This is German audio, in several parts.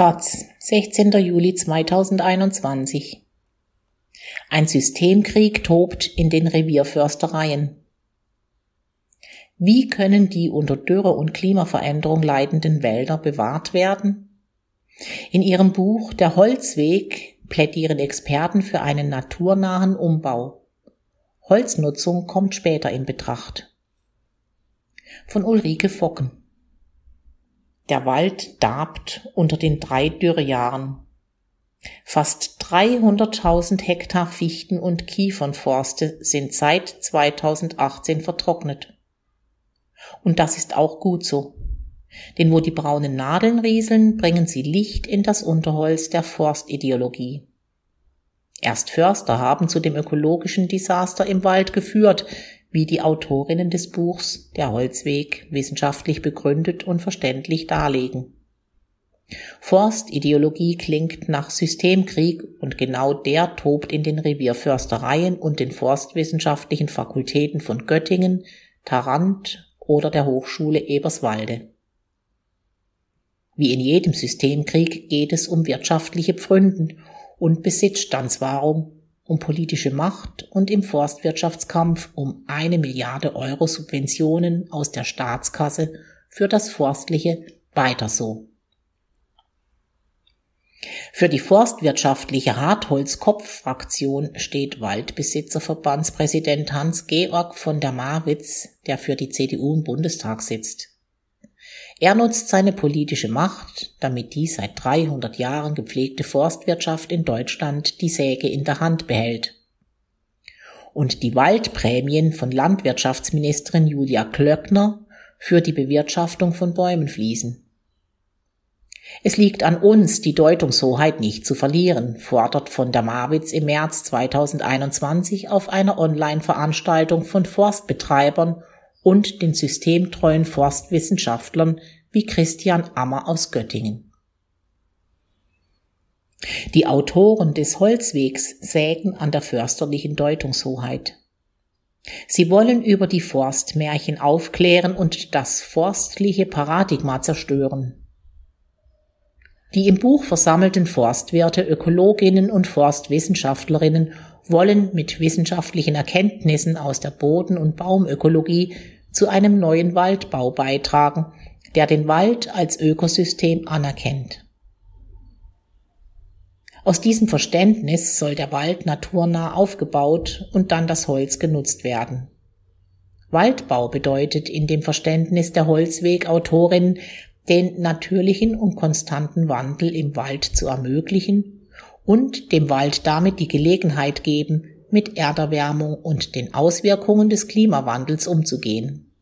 Taz, 16. Juli 2021. Ein Systemkrieg tobt in den Revierförstereien. Wie können die unter Dürre und Klimaveränderung leidenden Wälder bewahrt werden? In ihrem Buch Der Holzweg plädieren Experten für einen naturnahen Umbau. Holznutzung kommt später in Betracht. Von Ulrike Focken der Wald darbt unter den drei Dürrejahren. Fast 300.000 Hektar Fichten- und Kiefernforste sind seit 2018 vertrocknet. Und das ist auch gut so. Denn wo die braunen Nadeln rieseln, bringen sie Licht in das Unterholz der Forstideologie. Erst Förster haben zu dem ökologischen Desaster im Wald geführt, wie die Autorinnen des Buchs Der Holzweg wissenschaftlich begründet und verständlich darlegen. Forstideologie klingt nach Systemkrieg und genau der tobt in den Revierförstereien und den forstwissenschaftlichen Fakultäten von Göttingen, Tarant oder der Hochschule Eberswalde. Wie in jedem Systemkrieg geht es um wirtschaftliche Pfründen und Besitzstandswahrung um politische Macht und im Forstwirtschaftskampf um eine Milliarde Euro Subventionen aus der Staatskasse für das Forstliche weiter so. Für die forstwirtschaftliche Hartholz-Kopf-Fraktion steht Waldbesitzerverbandspräsident Hans-Georg von der Marwitz, der für die CDU im Bundestag sitzt. Er nutzt seine politische Macht, damit die seit 300 Jahren gepflegte Forstwirtschaft in Deutschland die Säge in der Hand behält. Und die Waldprämien von Landwirtschaftsministerin Julia Klöckner für die Bewirtschaftung von Bäumen fließen. Es liegt an uns, die Deutungshoheit nicht zu verlieren, fordert von der Marwitz im März 2021 auf einer Online-Veranstaltung von Forstbetreibern und den systemtreuen Forstwissenschaftlern wie Christian Ammer aus Göttingen. Die Autoren des Holzwegs sägen an der försterlichen Deutungshoheit. Sie wollen über die Forstmärchen aufklären und das forstliche Paradigma zerstören. Die im Buch versammelten Forstwirte, Ökologinnen und Forstwissenschaftlerinnen wollen mit wissenschaftlichen Erkenntnissen aus der Boden- und Baumökologie zu einem neuen Waldbau beitragen, der den Wald als Ökosystem anerkennt. Aus diesem Verständnis soll der Wald naturnah aufgebaut und dann das Holz genutzt werden. Waldbau bedeutet in dem Verständnis der Holzweg-Autorin, den natürlichen und konstanten Wandel im Wald zu ermöglichen und dem Wald damit die Gelegenheit geben, mit Erderwärmung und den Auswirkungen des Klimawandels umzugehen.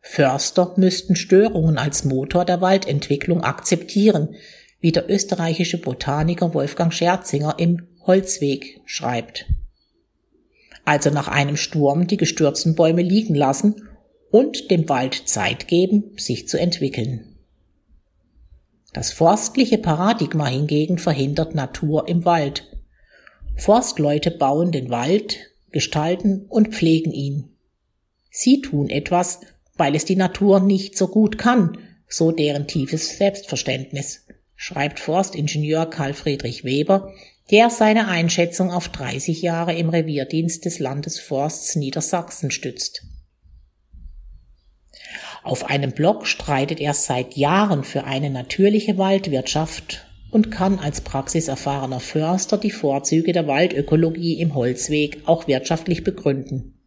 Förster müssten Störungen als Motor der Waldentwicklung akzeptieren, wie der österreichische Botaniker Wolfgang Scherzinger im Holzweg schreibt. Also nach einem Sturm die gestürzten Bäume liegen lassen und dem Wald Zeit geben, sich zu entwickeln. Das forstliche Paradigma hingegen verhindert Natur im Wald. Forstleute bauen den Wald, gestalten und pflegen ihn. Sie tun etwas, weil es die Natur nicht so gut kann, so deren tiefes Selbstverständnis, schreibt Forstingenieur Karl Friedrich Weber, der seine Einschätzung auf 30 Jahre im Revierdienst des Landesforsts Niedersachsen stützt. Auf einem Blog streitet er seit Jahren für eine natürliche Waldwirtschaft und kann als praxiserfahrener Förster die Vorzüge der Waldökologie im Holzweg auch wirtschaftlich begründen.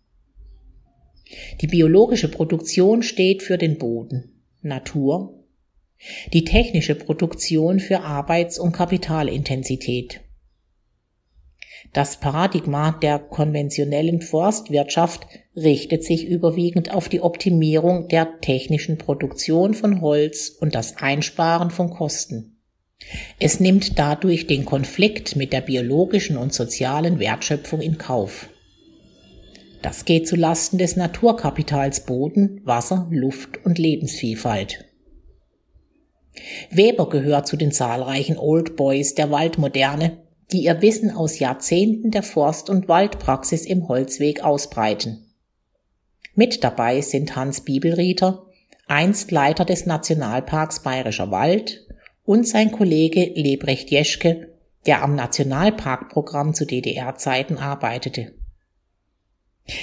Die biologische Produktion steht für den Boden, Natur, die technische Produktion für Arbeits- und Kapitalintensität. Das Paradigma der konventionellen Forstwirtschaft richtet sich überwiegend auf die Optimierung der technischen Produktion von Holz und das Einsparen von Kosten. Es nimmt dadurch den Konflikt mit der biologischen und sozialen Wertschöpfung in Kauf. Das geht zu Lasten des Naturkapitals Boden, Wasser, Luft und Lebensvielfalt. Weber gehört zu den zahlreichen Old Boys der Waldmoderne, die ihr Wissen aus Jahrzehnten der Forst- und Waldpraxis im Holzweg ausbreiten. Mit dabei sind Hans Bibelrieter, einst Leiter des Nationalparks Bayerischer Wald, und sein Kollege Lebrecht Jeschke, der am Nationalparkprogramm zu DDR-Zeiten arbeitete.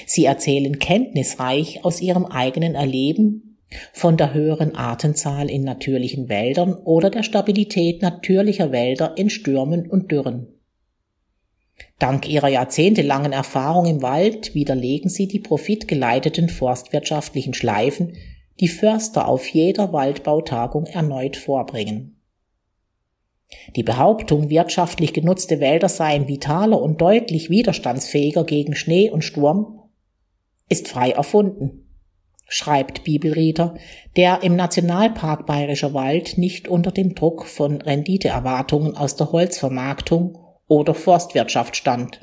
Sie erzählen kenntnisreich aus ihrem eigenen Erleben von der höheren Artenzahl in natürlichen Wäldern oder der Stabilität natürlicher Wälder in Stürmen und Dürren. Dank ihrer jahrzehntelangen Erfahrung im Wald widerlegen sie die profitgeleiteten forstwirtschaftlichen Schleifen, die Förster auf jeder Waldbautagung erneut vorbringen. Die Behauptung, wirtschaftlich genutzte Wälder seien vitaler und deutlich widerstandsfähiger gegen Schnee und Sturm, ist frei erfunden, schreibt Bibelrieder, der im Nationalpark Bayerischer Wald nicht unter dem Druck von Renditeerwartungen aus der Holzvermarktung oder Forstwirtschaft stand.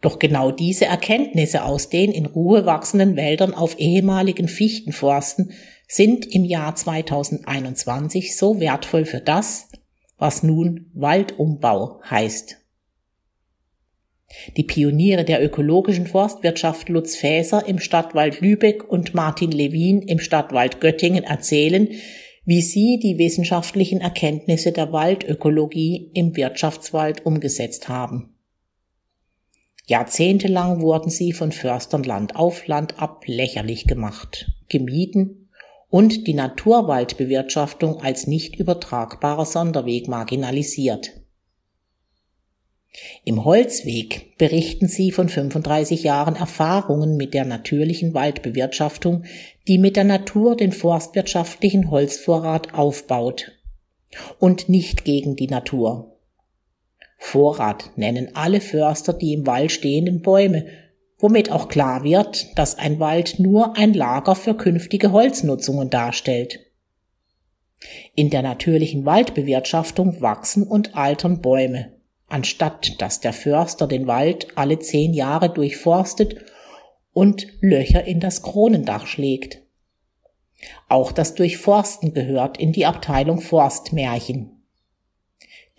Doch genau diese Erkenntnisse aus den in Ruhe wachsenden Wäldern auf ehemaligen Fichtenforsten sind im Jahr 2021 so wertvoll für das, was nun Waldumbau heißt. Die Pioniere der ökologischen Forstwirtschaft Lutz Fäser im Stadtwald Lübeck und Martin Lewin im Stadtwald Göttingen erzählen, wie sie die wissenschaftlichen Erkenntnisse der Waldökologie im Wirtschaftswald umgesetzt haben. Jahrzehntelang wurden sie von Förstern Land auf Land ab lächerlich gemacht, gemieden und die Naturwaldbewirtschaftung als nicht übertragbarer Sonderweg marginalisiert. Im Holzweg berichten sie von 35 Jahren Erfahrungen mit der natürlichen Waldbewirtschaftung, die mit der Natur den forstwirtschaftlichen Holzvorrat aufbaut und nicht gegen die Natur. Vorrat nennen alle Förster die im Wald stehenden Bäume, womit auch klar wird, dass ein Wald nur ein Lager für künftige Holznutzungen darstellt. In der natürlichen Waldbewirtschaftung wachsen und altern Bäume, anstatt dass der Förster den Wald alle zehn Jahre durchforstet und Löcher in das Kronendach schlägt. Auch das Durchforsten gehört in die Abteilung Forstmärchen.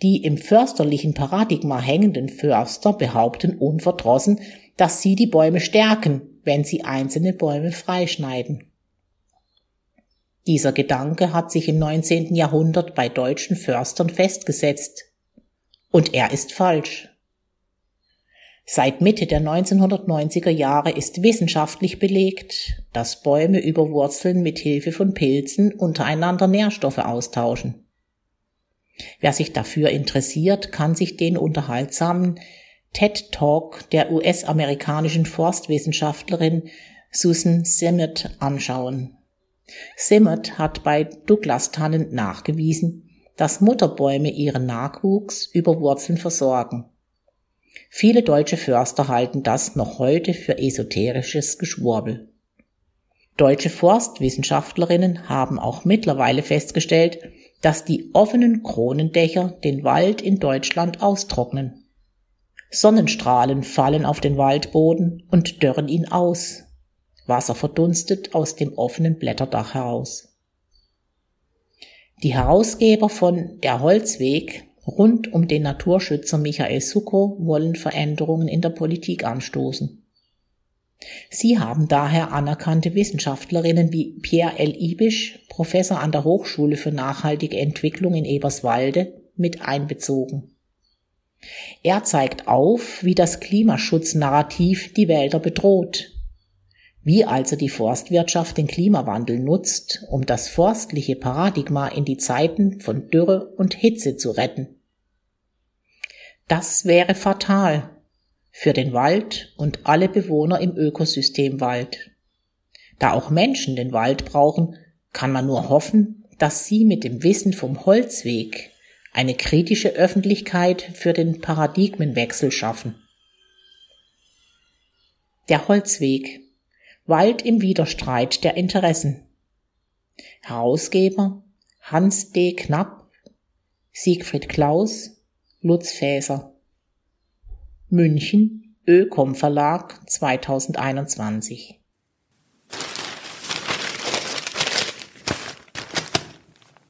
Die im försterlichen Paradigma hängenden Förster behaupten unverdrossen, dass sie die Bäume stärken, wenn sie einzelne Bäume freischneiden. Dieser Gedanke hat sich im 19. Jahrhundert bei deutschen Förstern festgesetzt. Und er ist falsch. Seit Mitte der 1990er Jahre ist wissenschaftlich belegt, dass Bäume über Wurzeln mit Hilfe von Pilzen untereinander Nährstoffe austauschen. Wer sich dafür interessiert, kann sich den unterhaltsamen TED Talk der US-amerikanischen Forstwissenschaftlerin Susan Simmet anschauen. Simmet hat bei Douglas-Tannen nachgewiesen, dass Mutterbäume ihren Nachwuchs über Wurzeln versorgen. Viele deutsche Förster halten das noch heute für esoterisches Geschwurbel. Deutsche Forstwissenschaftlerinnen haben auch mittlerweile festgestellt, dass die offenen Kronendächer den Wald in Deutschland austrocknen. Sonnenstrahlen fallen auf den Waldboden und dörren ihn aus. Wasser verdunstet aus dem offenen Blätterdach heraus. Die Herausgeber von Der Holzweg rund um den Naturschützer Michael Sucko wollen Veränderungen in der Politik anstoßen. Sie haben daher anerkannte Wissenschaftlerinnen wie Pierre L. Ibisch, Professor an der Hochschule für nachhaltige Entwicklung in Eberswalde, mit einbezogen. Er zeigt auf, wie das Klimaschutznarrativ die Wälder bedroht, wie also die Forstwirtschaft den Klimawandel nutzt, um das forstliche Paradigma in die Zeiten von Dürre und Hitze zu retten. Das wäre fatal, für den Wald und alle Bewohner im Ökosystem Wald. Da auch Menschen den Wald brauchen, kann man nur hoffen, dass sie mit dem Wissen vom Holzweg eine kritische Öffentlichkeit für den Paradigmenwechsel schaffen. Der Holzweg. Wald im Widerstreit der Interessen. Herausgeber Hans D. Knapp, Siegfried Klaus, Lutz Fäser. München, Ökom Verlag 2021